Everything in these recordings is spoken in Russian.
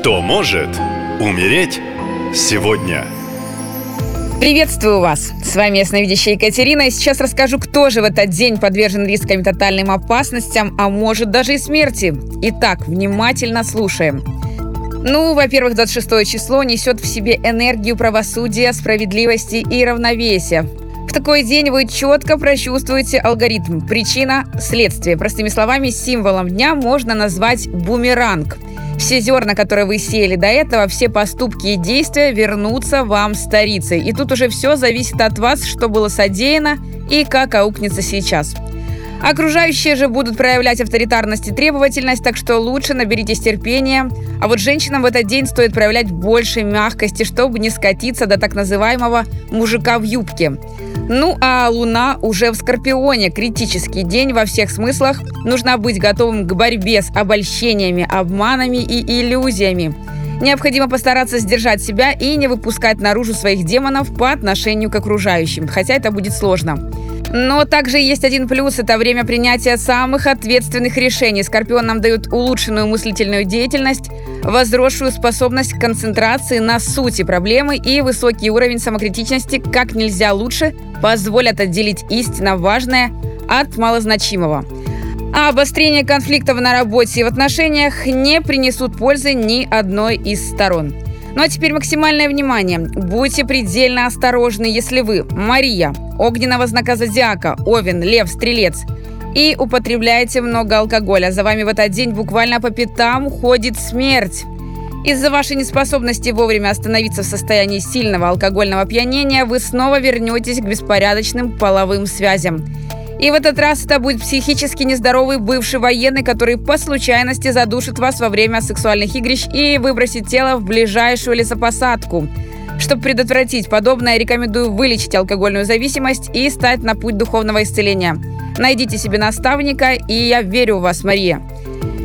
Кто может умереть сегодня? Приветствую вас! С вами ясновидящая Екатерина, и сейчас расскажу, кто же в этот день подвержен рискам и тотальным опасностям, а может даже и смерти. Итак, внимательно слушаем. Ну, во-первых, 26 число несет в себе энергию правосудия, справедливости и равновесия. В такой день вы четко прочувствуете алгоритм. Причина – следствие. Простыми словами, символом дня можно назвать бумеранг. Все зерна, которые вы сеяли до этого, все поступки и действия вернутся вам старицей. И тут уже все зависит от вас, что было содеяно и как аукнется сейчас. Окружающие же будут проявлять авторитарность и требовательность, так что лучше наберитесь терпения. А вот женщинам в этот день стоит проявлять больше мягкости, чтобы не скатиться до так называемого «мужика в юбке». Ну а Луна уже в Скорпионе. Критический день во всех смыслах. Нужно быть готовым к борьбе с обольщениями, обманами и иллюзиями. Необходимо постараться сдержать себя и не выпускать наружу своих демонов по отношению к окружающим, хотя это будет сложно. Но также есть один плюс – это время принятия самых ответственных решений. Скорпион нам дает улучшенную мыслительную деятельность, возросшую способность к концентрации на сути проблемы и высокий уровень самокритичности как нельзя лучше позволят отделить истинно важное от малозначимого. А обострение конфликтов на работе и в отношениях не принесут пользы ни одной из сторон. Ну а теперь максимальное внимание. Будьте предельно осторожны, если вы Мария, огненного знака зодиака, Овен, Лев, Стрелец, и употребляете много алкоголя. За вами в этот день буквально по пятам уходит смерть. Из-за вашей неспособности вовремя остановиться в состоянии сильного алкогольного опьянения вы снова вернетесь к беспорядочным половым связям. И в этот раз это будет психически нездоровый бывший военный, который по случайности задушит вас во время сексуальных игрищ и выбросит тело в ближайшую лесопосадку. Чтобы предотвратить подобное, рекомендую вылечить алкогольную зависимость и стать на путь духовного исцеления. Найдите себе наставника, и я верю в вас, Мария.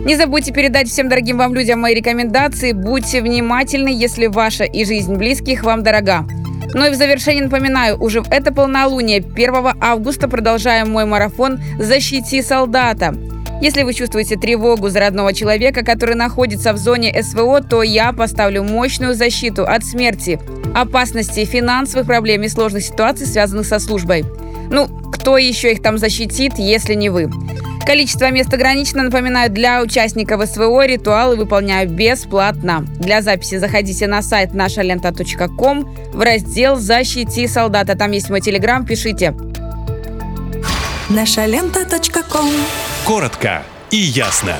Не забудьте передать всем дорогим вам людям мои рекомендации. Будьте внимательны, если ваша и жизнь близких вам дорога. Ну и в завершение напоминаю, уже в это полнолуние 1 августа продолжаем мой марафон «Защити солдата». Если вы чувствуете тревогу за родного человека, который находится в зоне СВО, то я поставлю мощную защиту от смерти, опасности, финансовых проблем и сложных ситуаций, связанных со службой. Ну, кто еще их там защитит, если не вы? Количество мест ограничено. Напоминаю, для участников СВО ритуалы выполняю бесплатно. Для записи заходите на сайт нашалента.ком в раздел «Защити солдата». Там есть мой телеграм, пишите. Нашалента.ком Коротко и ясно.